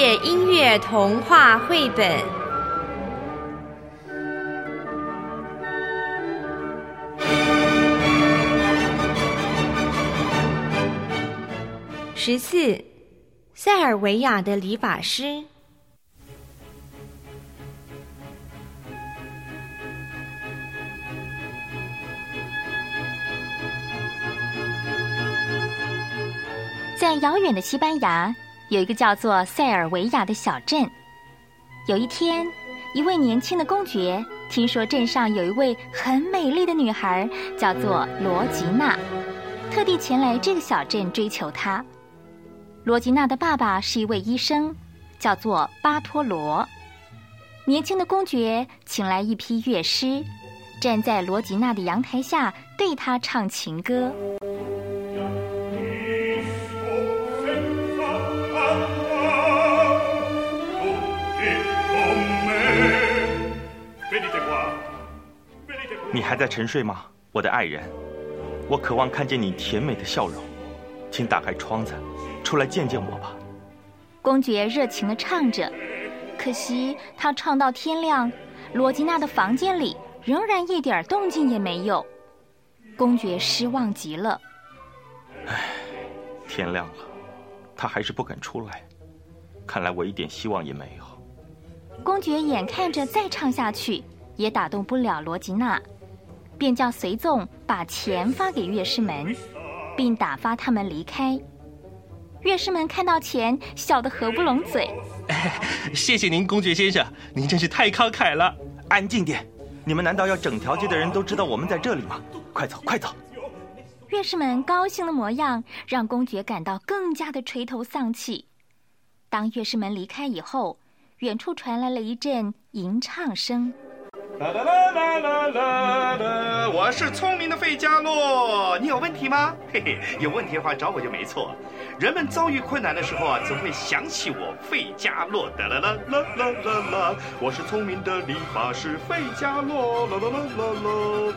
界音乐童话绘本。十四，塞尔维亚的理发师。在遥远的西班牙，有一个叫做塞尔维亚的小镇。有一天，一位年轻的公爵听说镇上有一位很美丽的女孩，叫做罗吉娜，特地前来这个小镇追求她。罗吉娜的爸爸是一位医生，叫做巴托罗。年轻的公爵请来一批乐师，站在罗吉娜的阳台下，对她唱情歌。你还在沉睡吗，我的爱人？我渴望看见你甜美的笑容，请打开窗子，出来见见我吧。公爵热情地唱着，可惜他唱到天亮，罗吉娜的房间里仍然一点动静也没有。公爵失望极了。唉，天亮了，他还是不肯出来，看来我一点希望也没有。公爵眼看着再唱下去也打动不了罗吉娜。便叫随从把钱发给乐师们，并打发他们离开。乐师们看到钱，笑得合不拢嘴。谢谢您，公爵先生，您真是太慷慨了。安静点！你们难道要整条街的人都知道我们在这里吗？快走，快走！乐师们高兴的模样，让公爵感到更加的垂头丧气。当乐师们离开以后，远处传来了一阵吟唱声。啦啦啦啦啦啦！我是聪明的费加洛，你有问题吗？嘿嘿，有问题的话找我就没错。人们遭遇困难的时候啊，总会想起我费加洛。啦啦啦啦啦啦！我是聪明的理发师费加洛。啦啦啦啦啦！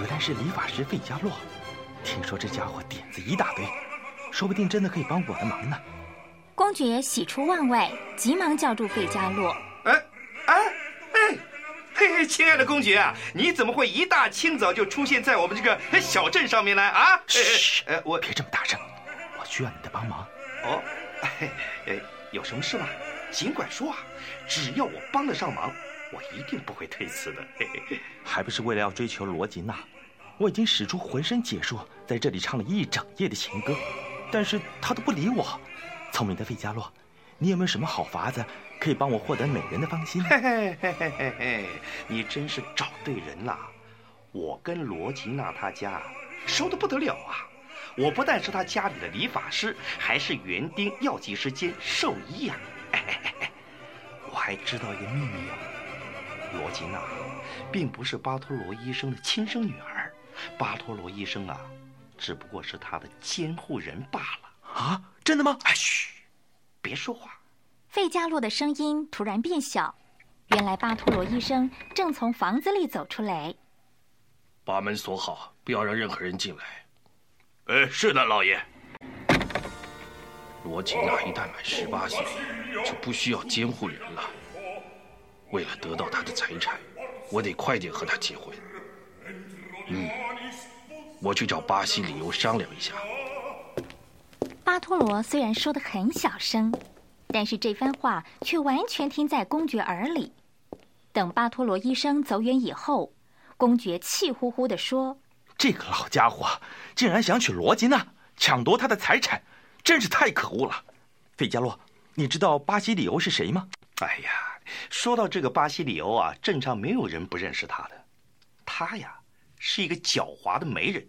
原来是理发师费加洛，听说这家伙点子一大堆，说不定真的可以帮我的忙呢。公爵喜出望外，急忙叫住费加洛。哎哎！嘿嘿，亲爱的公爵啊，你怎么会一大清早就出现在我们这个小镇上面来？啊，嘘，我别这么大声，我需要你的帮忙。哦，哎，有什么事吗？尽管说啊，只要我帮得上忙，我一定不会推辞的。嘿嘿，还不是为了要追求罗吉娜？我已经使出浑身解数，在这里唱了一整夜的情歌，但是他都不理我。聪明的费加洛，你有没有什么好法子？可以帮我获得美人的芳心。嘿嘿嘿嘿嘿嘿，你真是找对人了。我跟罗吉娜她家熟的不得了啊！我不但是她家里的理发师，还是园丁、药剂师兼兽医呀。我还知道一个秘密哦，罗吉娜并不是巴托罗医生的亲生女儿，巴托罗医生啊，只不过是他的监护人罢了。啊，真的吗？哎，嘘，别说话。费加洛的声音突然变小，原来巴托罗医生正从房子里走出来。把门锁好，不要让任何人进来。呃，是的，老爷。罗吉娜一旦满十八岁，就不需要监护人了。为了得到她的财产，我得快点和她结婚。嗯，我去找巴西里欧商量一下。巴托罗虽然说的很小声。但是这番话却完全听在公爵耳里。等巴托罗医生走远以后，公爵气呼呼地说：“这个老家伙竟然想娶罗吉娜，抢夺她的财产，真是太可恶了！”费加洛，你知道巴西里欧是谁吗？哎呀，说到这个巴西里欧啊，镇上没有人不认识他的。他呀，是一个狡猾的媒人，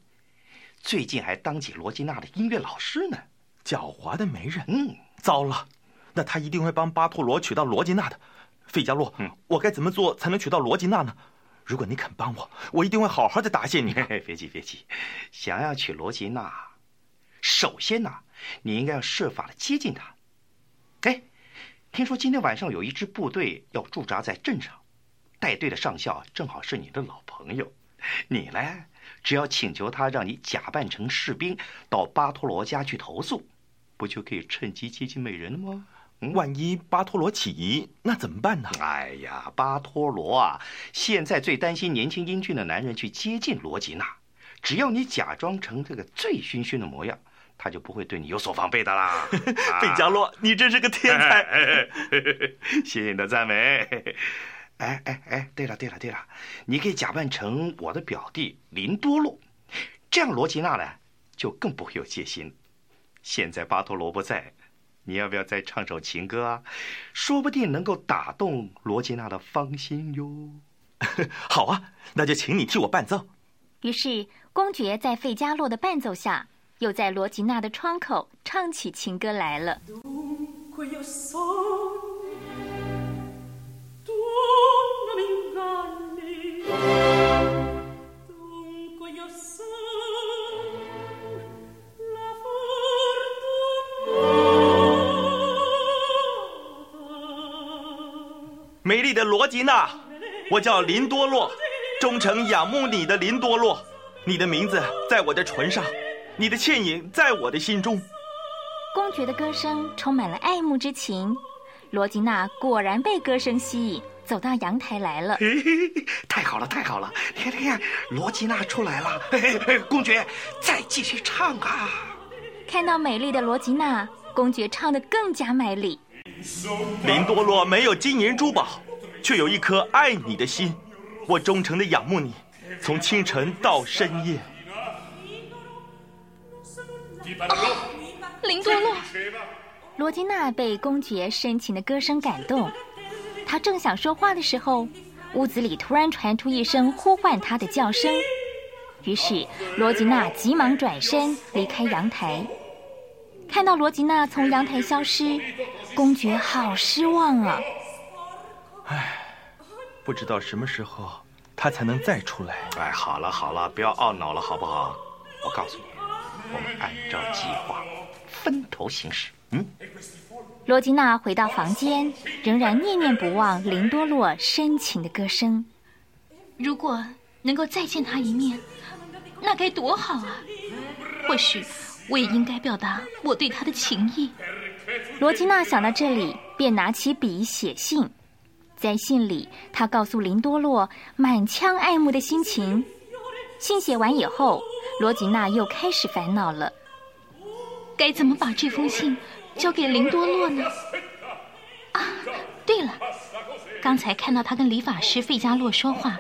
最近还当起罗吉娜的音乐老师呢。狡猾的媒人，嗯，糟了。那他一定会帮巴托罗娶到罗吉娜的，费加洛，我该怎么做才能娶到罗吉娜呢？如果你肯帮我，我一定会好好的答谢你。别急别急，想要娶罗吉娜，首先呢，你应该要设法的接近她。哎，听说今天晚上有一支部队要驻扎在镇上，带队的上校正好是你的老朋友，你呢，只要请求他让你假扮成士兵到巴托罗家去投宿。不就可以趁机接近美人了吗？万一巴托罗起疑，那怎么办呢？哎呀，巴托罗啊，现在最担心年轻英俊的男人去接近罗吉娜。只要你假装成这个醉醺醺的模样，他就不会对你有所防备的啦。贝加洛，你真是个天才！谢谢你的赞美。哎哎哎，对了对了对了，你可以假扮成我的表弟林多洛，这样罗吉娜呢就更不会有戒心。现在巴托罗不在。你要不要再唱首情歌啊？说不定能够打动罗吉娜的芳心哟。好啊，那就请你替我伴奏。于是，公爵在费加洛的伴奏下，又在罗吉娜的窗口唱起情歌来了。美丽的罗吉娜，我叫林多洛，忠诚仰慕你的林多洛，你的名字在我的唇上，你的倩影在我的心中。公爵的歌声充满了爱慕之情，罗吉娜果然被歌声吸引，走到阳台来了。太好了，太好了！你看，你看，罗吉娜出来了。嘿嘿嘿，公爵，再继续唱啊！看到美丽的罗吉娜，公爵唱得更加卖力。林多洛没有金银珠宝，却有一颗爱你的心。我忠诚的仰慕你，从清晨到深夜。林多洛，罗吉娜被公爵深情的歌声感动，她正想说话的时候，屋子里突然传出一声呼唤她的叫声。于是罗吉娜急忙转身离开阳台。看到罗吉娜从阳台消失，公爵好失望啊！唉，不知道什么时候他才能再出来。哎，好了好了，不要懊恼了，好不好？我告诉你，我们按照计划分头行事。嗯。罗吉娜回到房间，仍然念念不忘林多洛深情的歌声。如果能够再见他一面，那该多好啊！或许。我也应该表达我对他的情意。罗吉娜想到这里，便拿起笔写信。在信里，她告诉林多洛满腔爱慕的心情。信写完以后，罗吉娜又开始烦恼了：该怎么把这封信交给林多洛呢？啊，对了，刚才看到他跟理发师费加洛说话，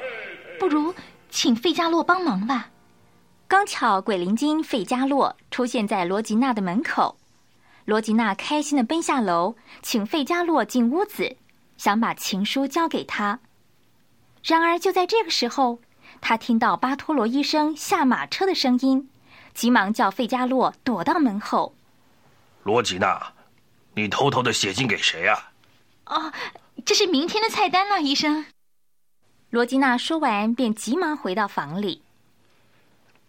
不如请费加洛帮忙吧。刚巧鬼灵精费加洛出现在罗吉娜的门口，罗吉娜开心的奔下楼，请费加洛进屋子，想把情书交给他。然而就在这个时候，他听到巴托罗医生下马车的声音，急忙叫费加洛躲到门后。罗吉娜，你偷偷的写信给谁啊？哦，这是明天的菜单了，医生。罗吉娜说完，便急忙回到房里。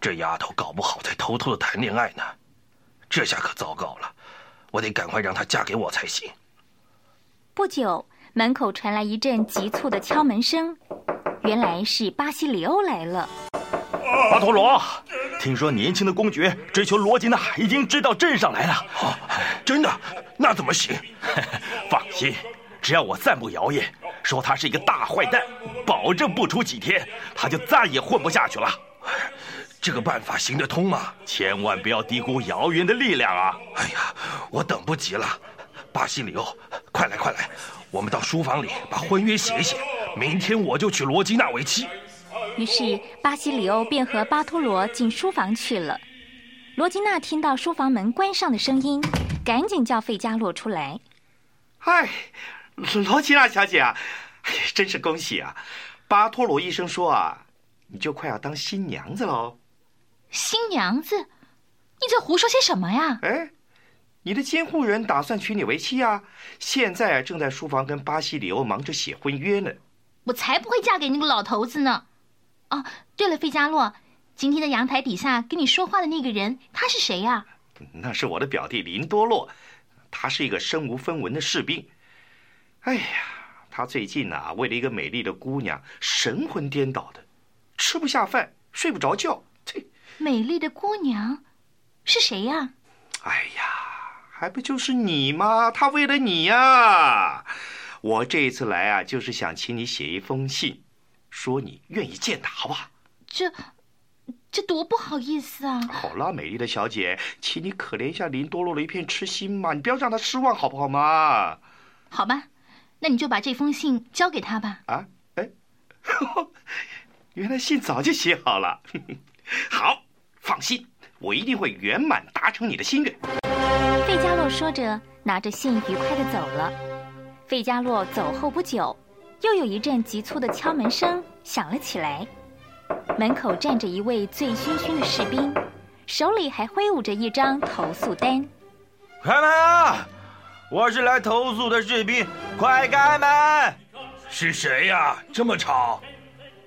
这丫头搞不好在偷偷的谈恋爱呢，这下可糟糕了，我得赶快让她嫁给我才行。不久，门口传来一阵急促的敲门声，原来是巴西里欧来了。巴托罗，听说年轻的公爵追求罗吉娜已经追到镇上来了。真的？那怎么行？放心，只要我散布谣言，说他是一个大坏蛋，保证不出几天，他就再也混不下去了。这个办法行得通吗？千万不要低估谣言的力量啊！哎呀，我等不及了，巴西里欧，快来快来，我们到书房里把婚约写一写，明天我就娶罗吉娜为妻。于是巴西里欧便和巴托罗进书房去了。罗吉娜听到书房门关上的声音，赶紧叫费加洛出来。嗨，罗吉娜小姐啊，真是恭喜啊！巴托罗医生说啊，你就快要当新娘子喽。新娘子，你在胡说些什么呀？哎，你的监护人打算娶你为妻啊！现在正在书房跟巴西里欧忙着写婚约呢。我才不会嫁给那个老头子呢！哦，对了，费加洛，今天在阳台底下跟你说话的那个人，他是谁呀？那是我的表弟林多洛，他是一个身无分文的士兵。哎呀，他最近呐，为了一个美丽的姑娘，神魂颠倒的，吃不下饭，睡不着觉。美丽的姑娘，是谁呀？哎呀，还不就是你吗？他为了你呀！我这一次来啊，就是想请你写一封信，说你愿意见他，好不好？这，这多不好意思啊！好啦，美丽的小姐，请你可怜一下林多洛的一片痴心嘛，你不要让他失望，好不好嘛？好吧，那你就把这封信交给他吧。啊，哎，原来信早就写好了。好，放心，我一定会圆满达成你的心愿。费加洛说着，拿着信愉快的走了。费加洛走后不久，又有一阵急促的敲门声响了起来。门口站着一位醉醺醺的士兵，手里还挥舞着一张投诉单。开门啊！我是来投诉的士兵，快开门！是谁呀？这么吵！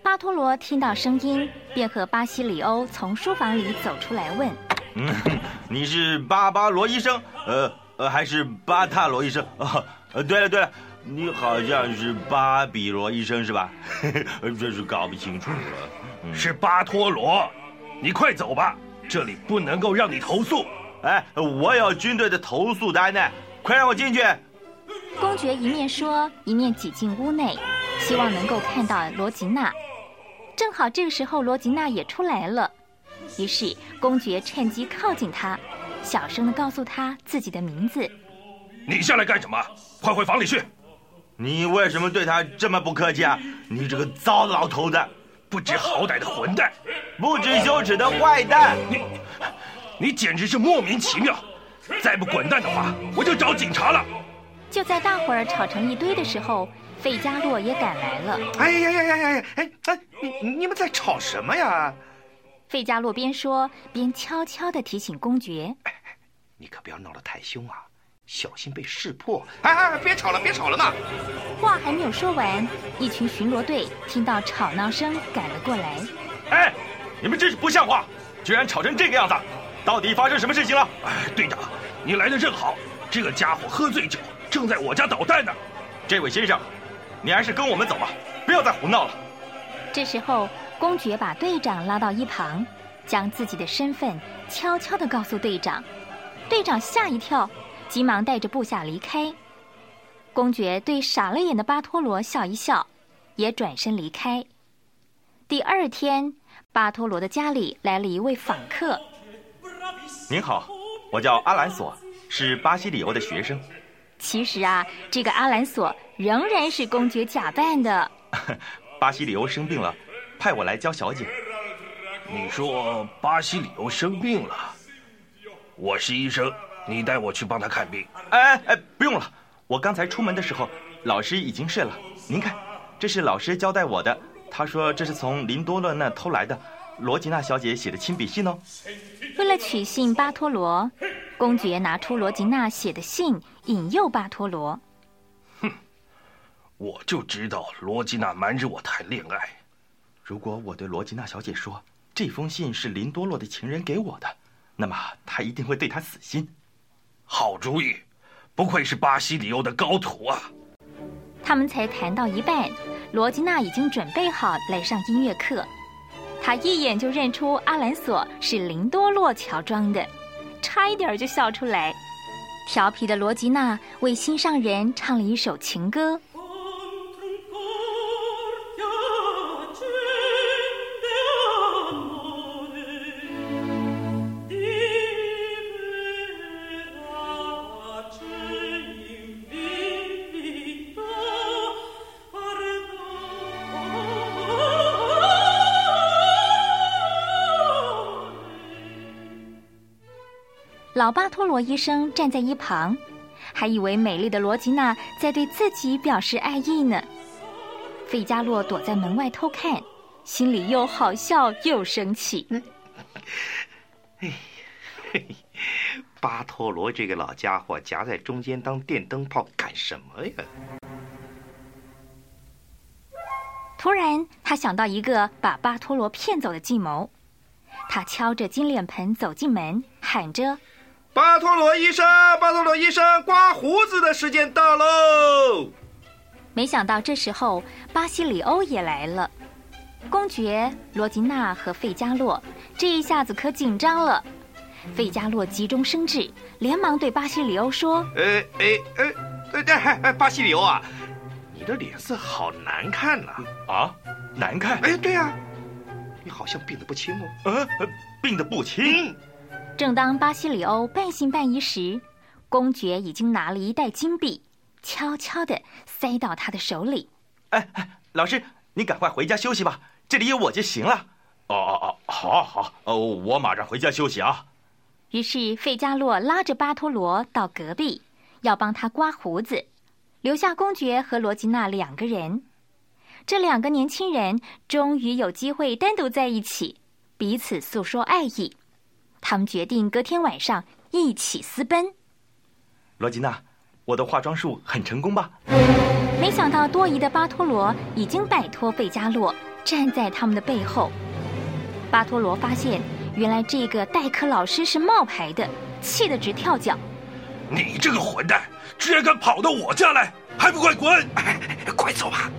巴托罗听到声音，便和巴西里欧从书房里走出来问：“嗯，你是巴巴罗医生？呃呃，还是巴塔罗医生？”啊。呃，对了对了，你好像是巴比罗医生是吧？真是搞不清楚了。是巴托罗，你快走吧，这里不能够让你投诉。哎，我有军队的投诉单呢，快让我进去。公爵一面说，一面挤进屋内，希望能够看到罗吉娜。正好这个时候，罗吉娜也出来了，于是公爵趁机靠近她，小声的告诉她自己的名字。你下来干什么？快回房里去！你为什么对他这么不客气啊？你这个糟老头子，不知好歹的混蛋，不知羞耻的坏蛋！你，你简直是莫名其妙！再不滚蛋的话，我就找警察了。就在大伙儿吵成一堆的时候，费加洛也赶来了。哎呀呀呀呀呀！哎哎，你你们在吵什么呀？费加洛边说边悄悄地提醒公爵：“哎哎，你可不要闹得太凶啊！”小心被识破！哎哎，别吵了，别吵了嘛！话还没有说完，一群巡逻队听到吵闹声赶了过来。哎，你们真是不像话，居然吵成这个样子！到底发生什么事情了？哎，队长，你来的正好，这个家伙喝醉酒，正在我家捣蛋呢。这位先生，你还是跟我们走吧，不要再胡闹了。这时候，公爵把队长拉到一旁，将自己的身份悄悄地告诉队长。队长吓一跳。急忙带着部下离开。公爵对傻了眼的巴托罗笑一笑，也转身离开。第二天，巴托罗的家里来了一位访客。您好，我叫阿兰索，是巴西里欧的学生。其实啊，这个阿兰索仍然是公爵假扮的。巴西里欧生病了，派我来教小姐。你说巴西里欧生病了？我是医生。你带我去帮他看病。哎哎，不用了，我刚才出门的时候，老师已经睡了。您看，这是老师交代我的，他说这是从林多勒那偷来的，罗吉娜小姐写的亲笔信哦。为了取信巴托罗，公爵拿出罗吉娜写的信引诱巴托罗。哼，我就知道罗吉娜瞒着我谈恋爱。如果我对罗吉娜小姐说这封信是林多洛的情人给我的，那么她一定会对他死心。好主意，不愧是巴西里欧的高徒啊！他们才谈到一半，罗吉娜已经准备好来上音乐课。她一眼就认出阿兰索是林多洛乔装的，差一点就笑出来。调皮的罗吉娜为心上人唱了一首情歌。老巴托罗医生站在一旁，还以为美丽的罗吉娜在对自己表示爱意呢。费加洛躲在门外偷看，心里又好笑又生气。哎，巴托罗这个老家伙夹在中间当电灯泡干什么呀？突然，他想到一个把巴托罗骗走的计谋。他敲着金脸盆走进门，喊着。巴托罗医生，巴托罗医生，刮胡子的时间到喽！没想到这时候巴西里欧也来了，公爵罗吉娜和费加洛这一下子可紧张了，费加洛急中生智，连忙对巴西里欧说：“呃，哎，呃，哎哎，巴西里欧啊，你的脸色好难看呐！啊，难看？哎，对呀，你好像病得不轻哦。呃，病得不轻。正当巴西里欧半信半疑时，公爵已经拿了一袋金币，悄悄地塞到他的手里。哎哎，老师，你赶快回家休息吧，这里有我就行了。哦哦哦，好好，哦，我马上回家休息啊。于是费加洛拉着巴托罗到隔壁，要帮他刮胡子，留下公爵和罗吉娜两个人。这两个年轻人终于有机会单独在一起，彼此诉说爱意。他们决定隔天晚上一起私奔。罗吉娜，我的化妆术很成功吧？没想到多疑的巴托罗已经摆脱费加洛，站在他们的背后。巴托罗发现，原来这个代课老师是冒牌的，气得直跳脚。你这个混蛋，居然敢跑到我家来，还不快滚！快走吧！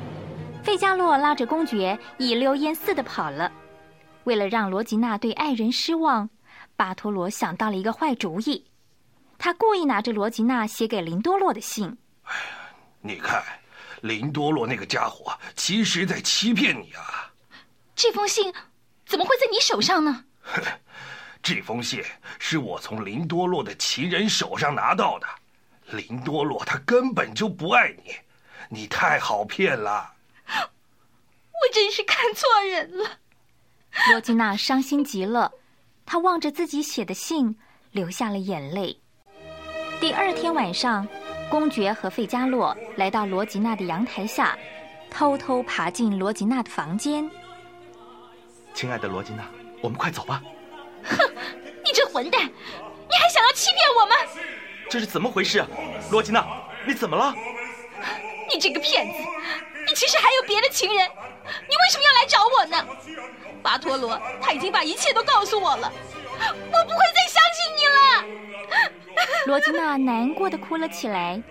费加洛拉着公爵一溜烟似的跑了。为了让罗吉娜对爱人失望，巴托罗想到了一个坏主意。他故意拿着罗吉娜写给林多洛的信。哎呀，你看，林多洛那个家伙，其实在欺骗你啊！这封信。怎么会在你手上呢？这封信是我从林多洛的情人手上拿到的。林多洛他根本就不爱你，你太好骗了。我真是看错人了。罗吉娜伤心极了，她望着自己写的信，流下了眼泪。第二天晚上，公爵和费加洛来到罗吉娜的阳台下，偷偷爬进罗吉娜的房间。亲爱的罗吉娜，我们快走吧。哼，你这混蛋，你还想要欺骗我吗？这是怎么回事啊？罗吉娜，你怎么了？你这个骗子，你其实还有别的情人，你为什么要来找我呢？巴托罗他已经把一切都告诉我了，我不会再相信你了。罗吉娜难过的哭了起来，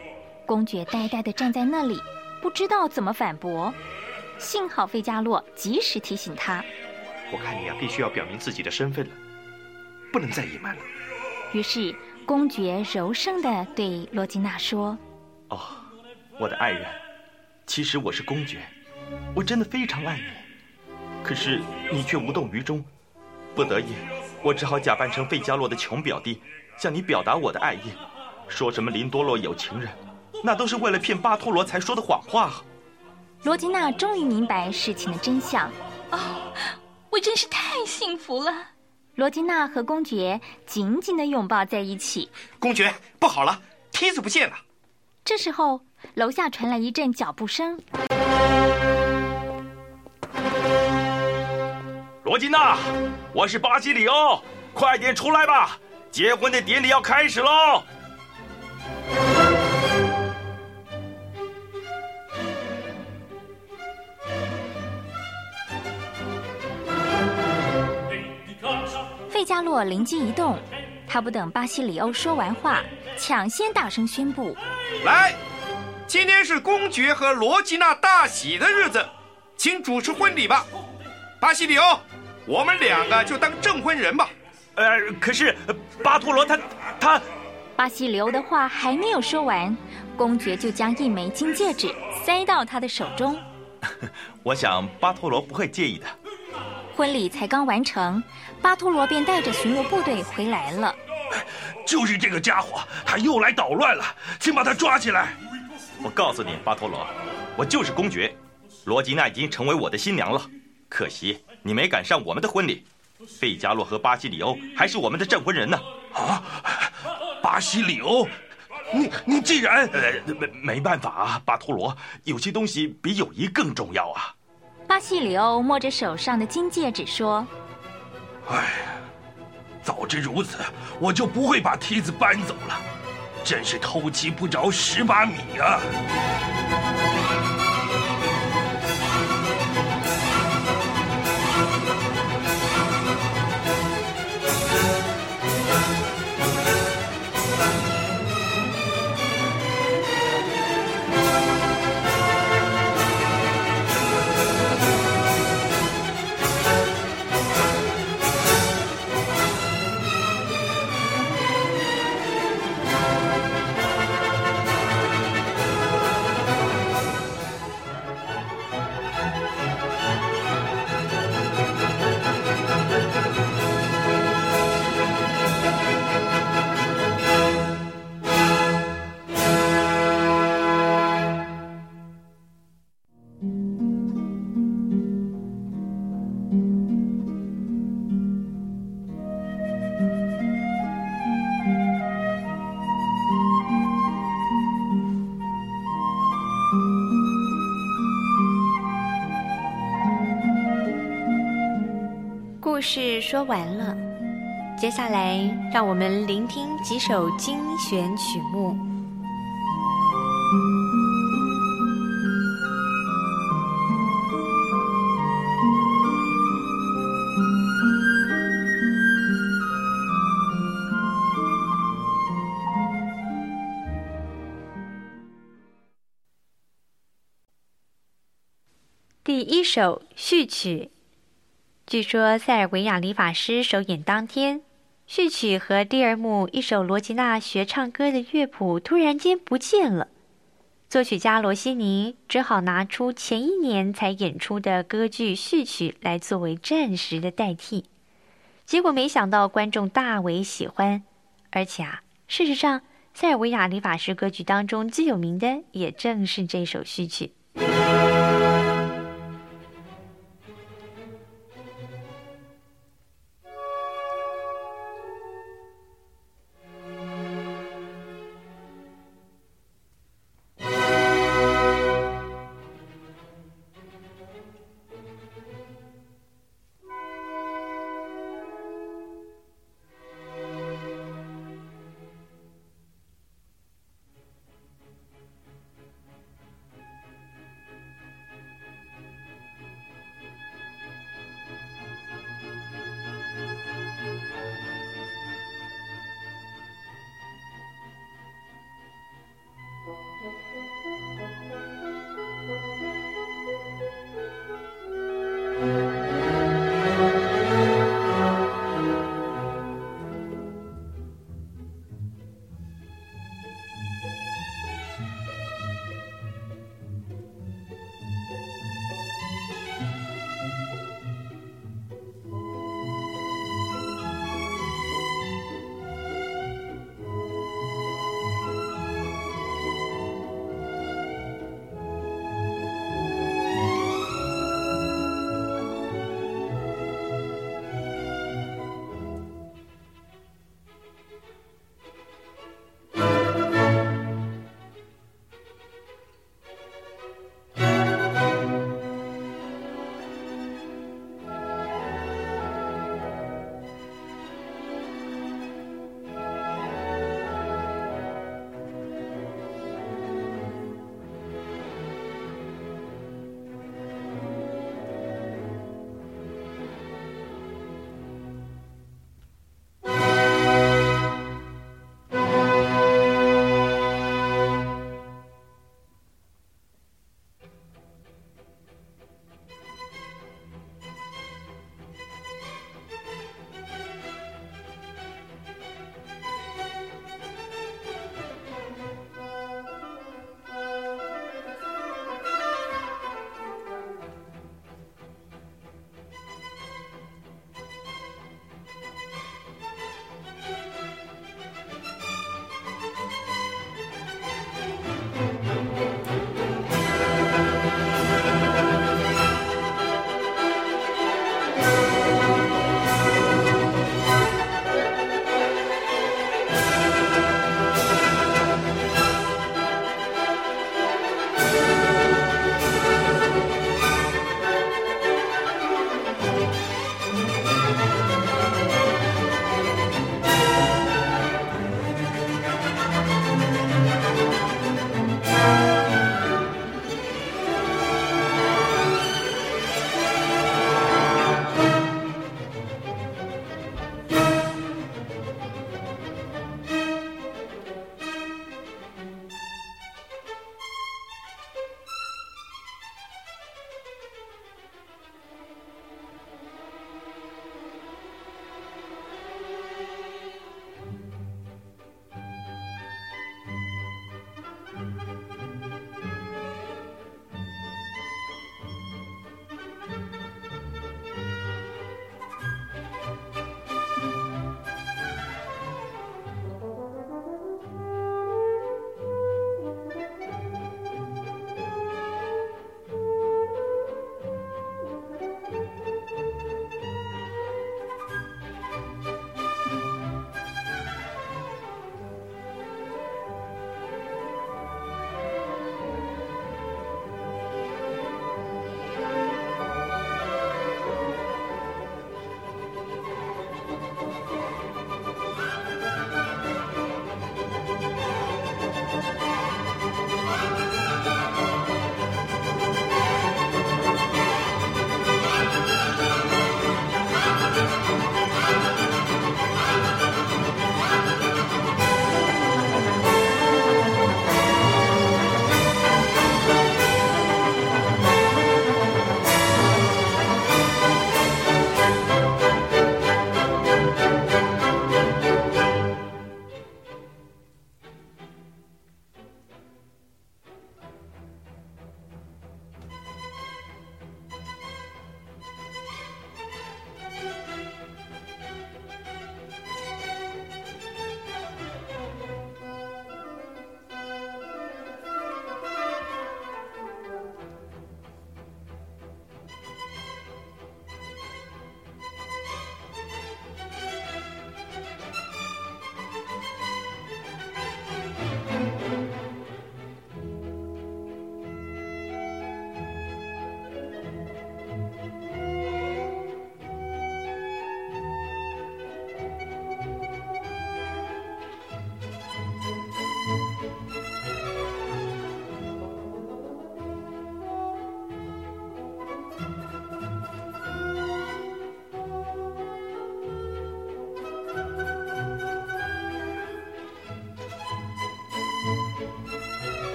公爵呆呆的站在那里，不知道怎么反驳。幸好费加洛及时提醒他。我看你呀，必须要表明自己的身份了，不能再隐瞒了。于是，公爵柔声的对罗吉娜说：“哦，我的爱人，其实我是公爵，我真的非常爱你，可是你却无动于衷。不得已，我只好假扮成费加洛的穷表弟，向你表达我的爱意。说什么林多洛有情人，那都是为了骗巴托罗才说的谎话。”罗吉娜终于明白事情的真相。哦。我真是太幸福了，罗吉娜和公爵紧紧的拥抱在一起。公爵，不好了，梯子不见了。这时候，楼下传来一阵脚步声。罗金娜，我是巴西里欧，快点出来吧，结婚的典礼要开始喽。费加洛灵机一动，他不等巴西里欧说完话，抢先大声宣布：“来，今天是公爵和罗吉娜大喜的日子，请主持婚礼吧。巴西里欧，我们两个就当证婚人吧。”呃，可是巴托罗他他……巴西里欧的话还没有说完，公爵就将一枚金戒指塞到他的手中。我想巴托罗不会介意的。婚礼才刚完成，巴托罗便带着巡逻部队回来了。就是这个家伙，他又来捣乱了，请把他抓起来。我告诉你，巴托罗，我就是公爵，罗吉娜已经成为我的新娘了。可惜你没赶上我们的婚礼，费加洛和巴西里欧还是我们的证婚人呢。啊，巴西里欧，你你既然……呃，没没办法啊，巴托罗，有些东西比友谊更重要啊。巴西里欧摸着手上的金戒指说：“哎，早知如此，我就不会把梯子搬走了。真是偷鸡不着蚀把米啊！”说完了，接下来让我们聆听几首精选曲目。第一首序曲。据说塞尔维亚理发师首演当天，序曲和第二幕一首罗吉娜学唱歌的乐谱突然间不见了。作曲家罗西尼只好拿出前一年才演出的歌剧序曲来作为暂时的代替。结果没想到观众大为喜欢，而且啊，事实上塞尔维亚理发师歌剧当中最有名的也正是这首序曲。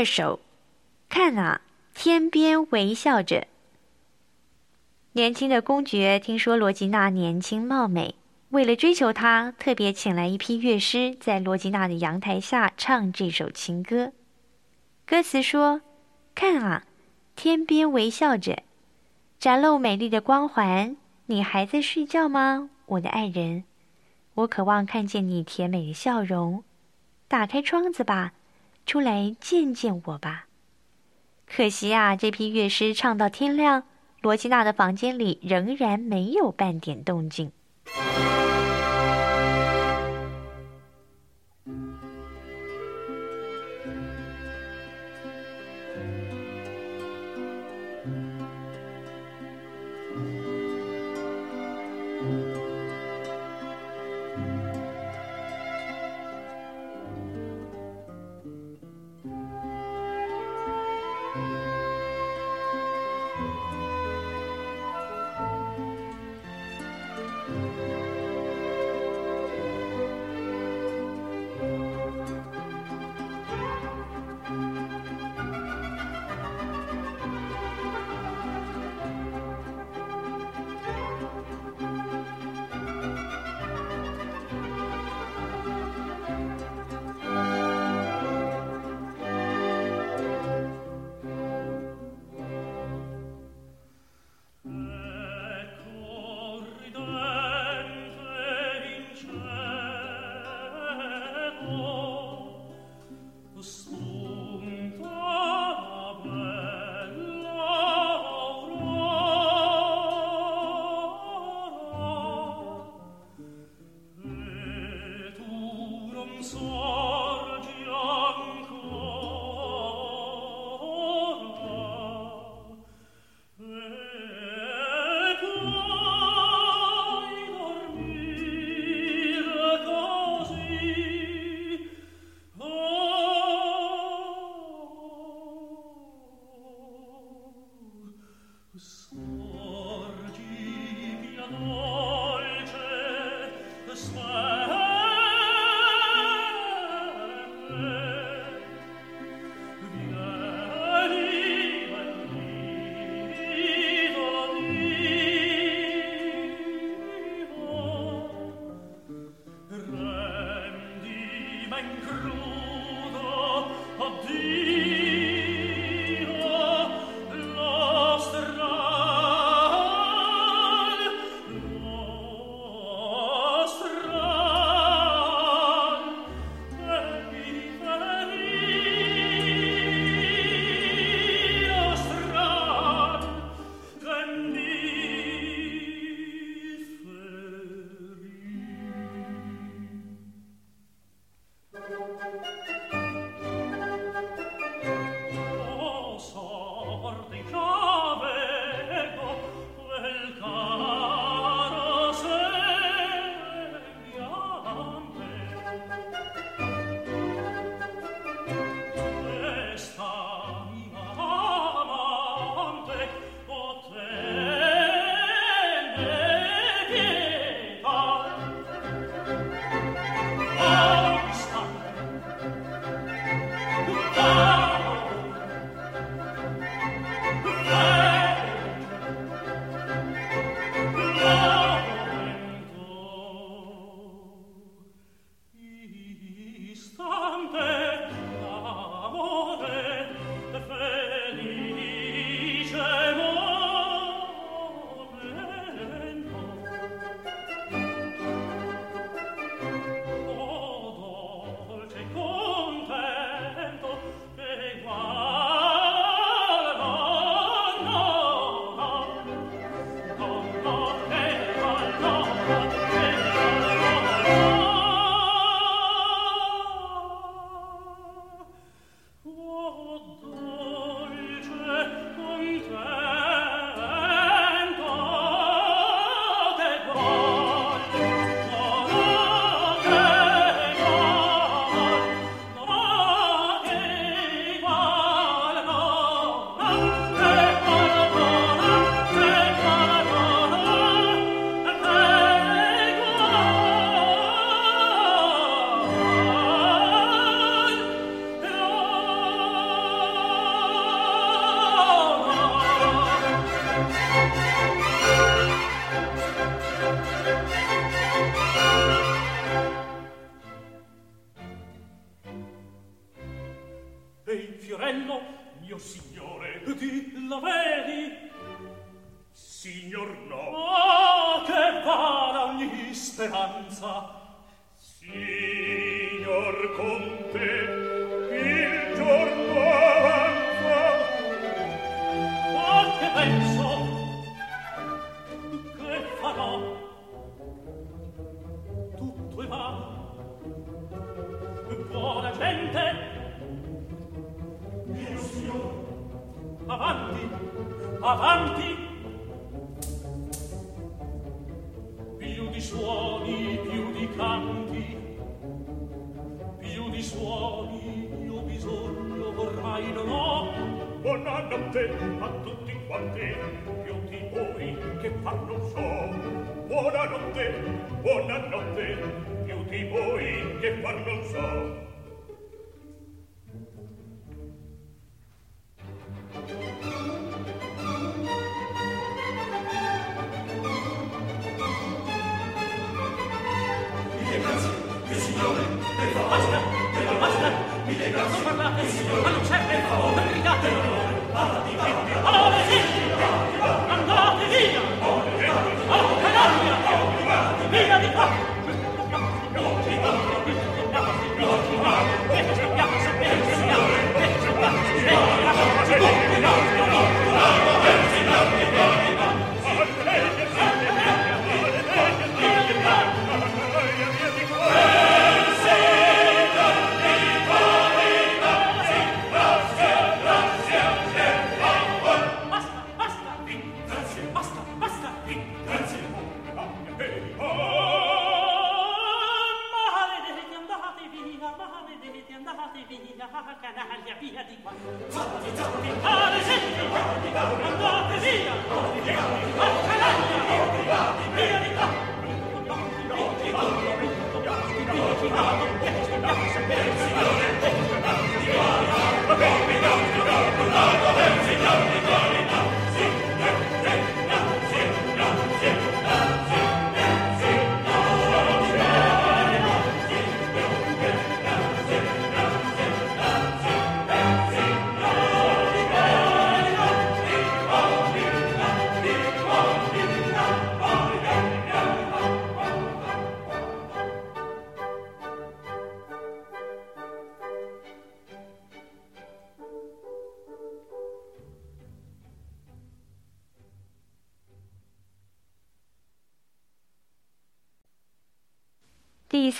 二首，看啊，天边微笑着。年轻的公爵听说罗吉娜年轻貌美，为了追求她，特别请来一批乐师，在罗吉娜的阳台下唱这首情歌。歌词说：“看啊，天边微笑着，展露美丽的光环。你还在睡觉吗，我的爱人？我渴望看见你甜美的笑容。打开窗子吧，出来见见我吧。”可惜啊，这批乐师唱到天亮，罗吉娜的房间里仍然没有半点动静。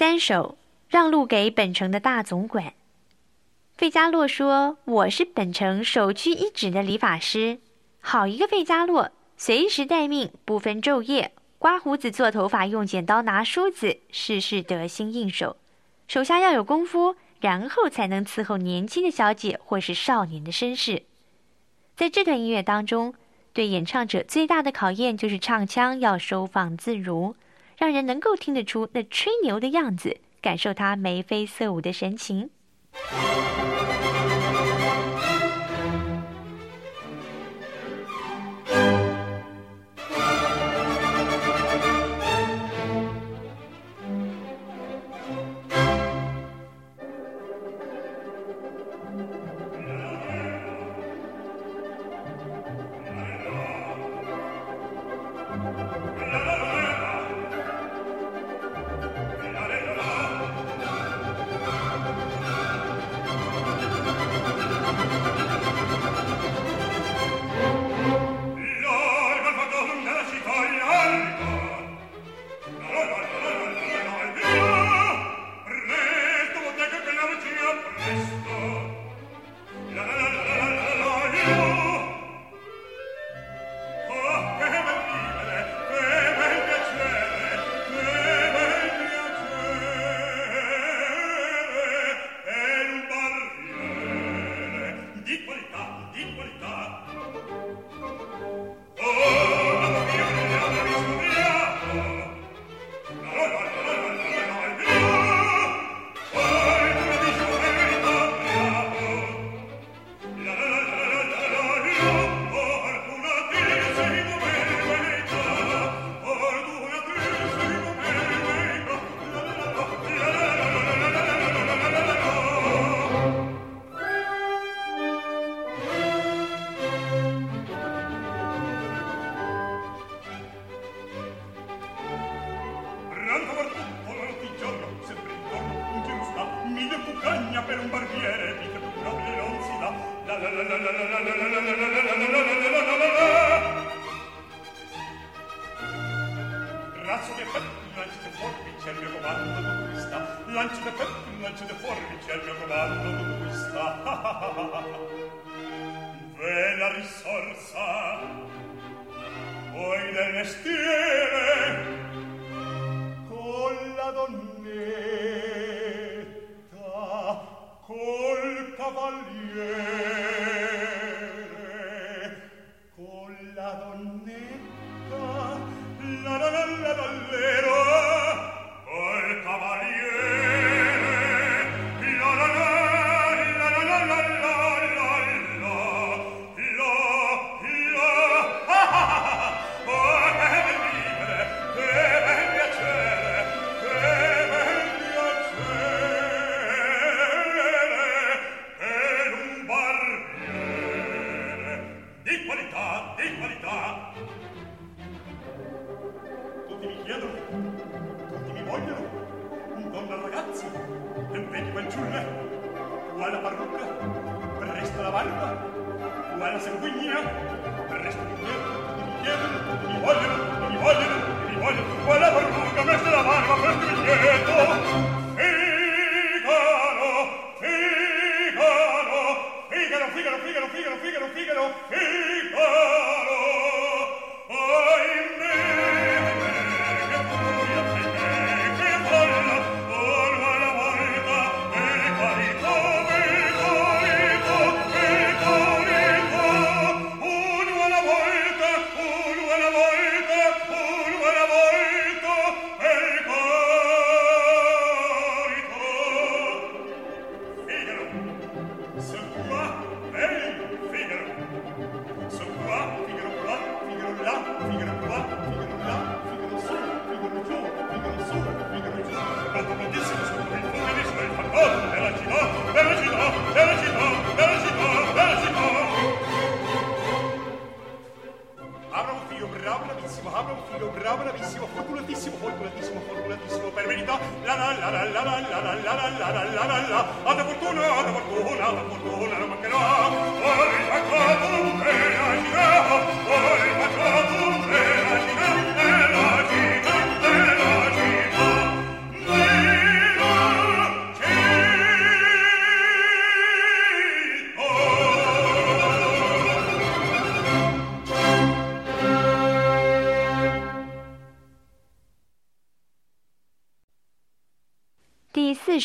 三首，让路给本城的大总管。费加洛说：“我是本城首屈一指的理发师，好一个费加洛，随时待命，不分昼夜，刮胡子、做头发，用剪刀、拿梳子，事事得心应手。手下要有功夫，然后才能伺候年轻的小姐或是少年的绅士。在这段音乐当中，对演唱者最大的考验就是唱腔要收放自如。”让人能够听得出那吹牛的样子，感受他眉飞色舞的神情。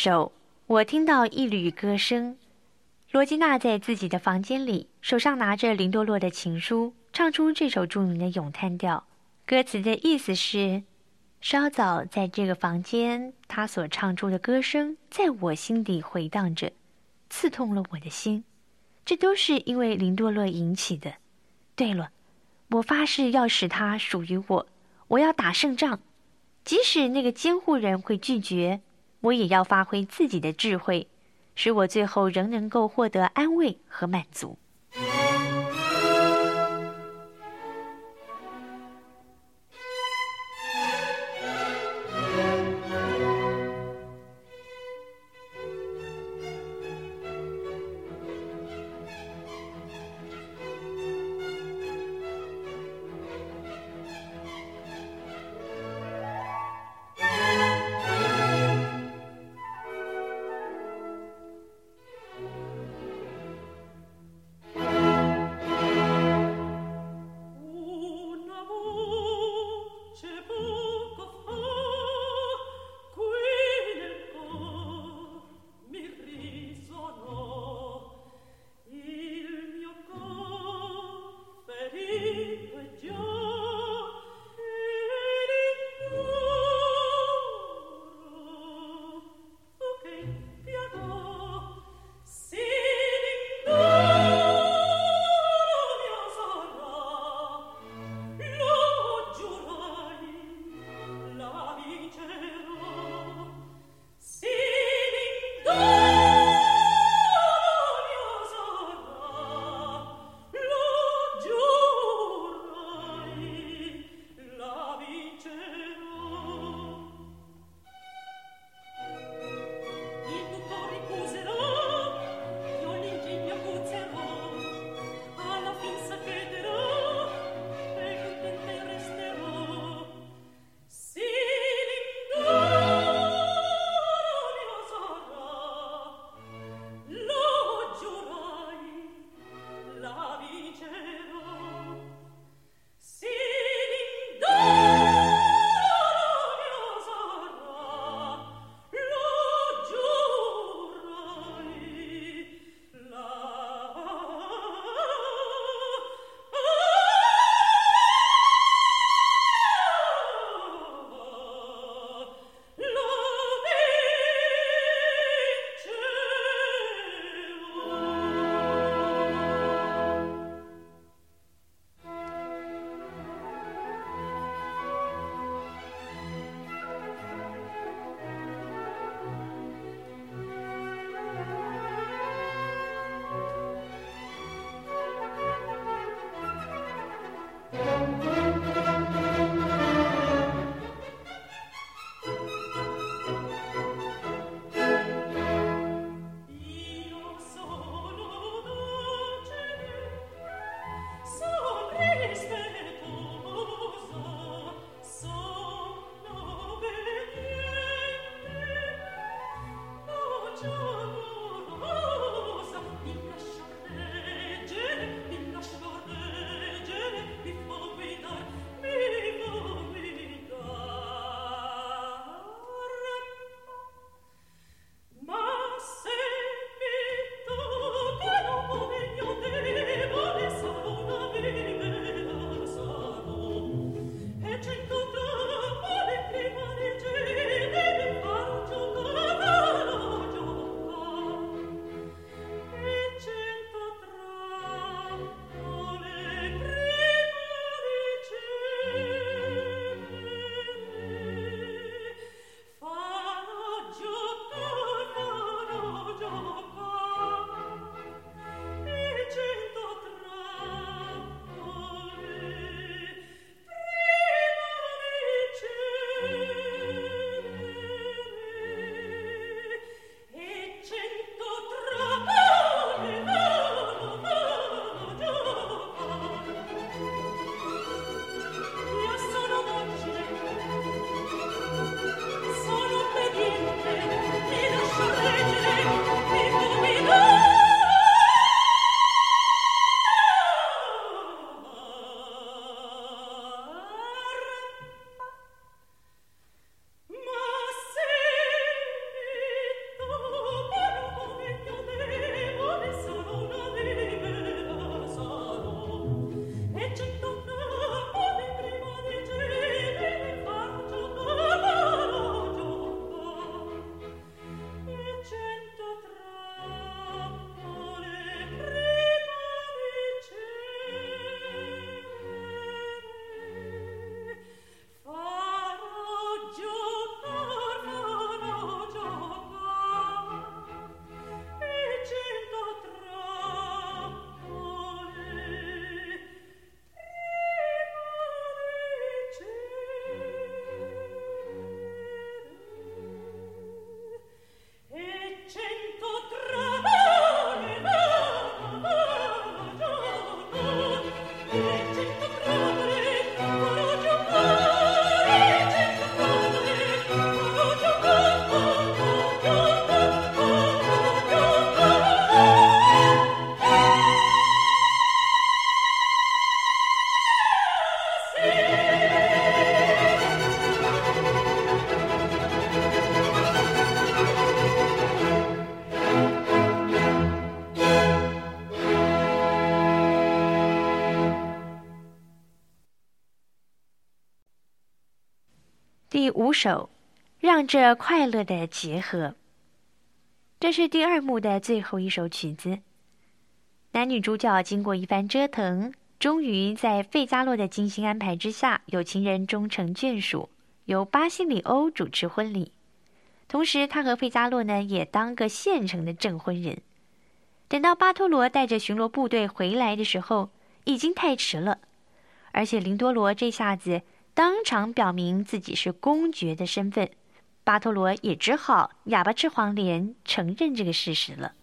首，我听到一缕歌声。罗吉娜在自己的房间里，手上拿着林多洛的情书，唱出这首著名的咏叹调。歌词的意思是：稍早在这个房间，他所唱出的歌声在我心底回荡着，刺痛了我的心。这都是因为林多洛引起的。对了，我发誓要使他属于我，我要打胜仗，即使那个监护人会拒绝。我也要发挥自己的智慧，使我最后仍能够获得安慰和满足。第五首，让这快乐的结合。这是第二幕的最后一首曲子。男女主角经过一番折腾，终于在费加洛的精心安排之下，有情人终成眷属，由巴西里欧主持婚礼。同时，他和费加洛呢也当个现成的证婚人。等到巴托罗带着巡逻部队回来的时候，已经太迟了。而且林多罗这下子当场表明自己是公爵的身份，巴托罗也只好哑巴吃黄连，承认这个事实了。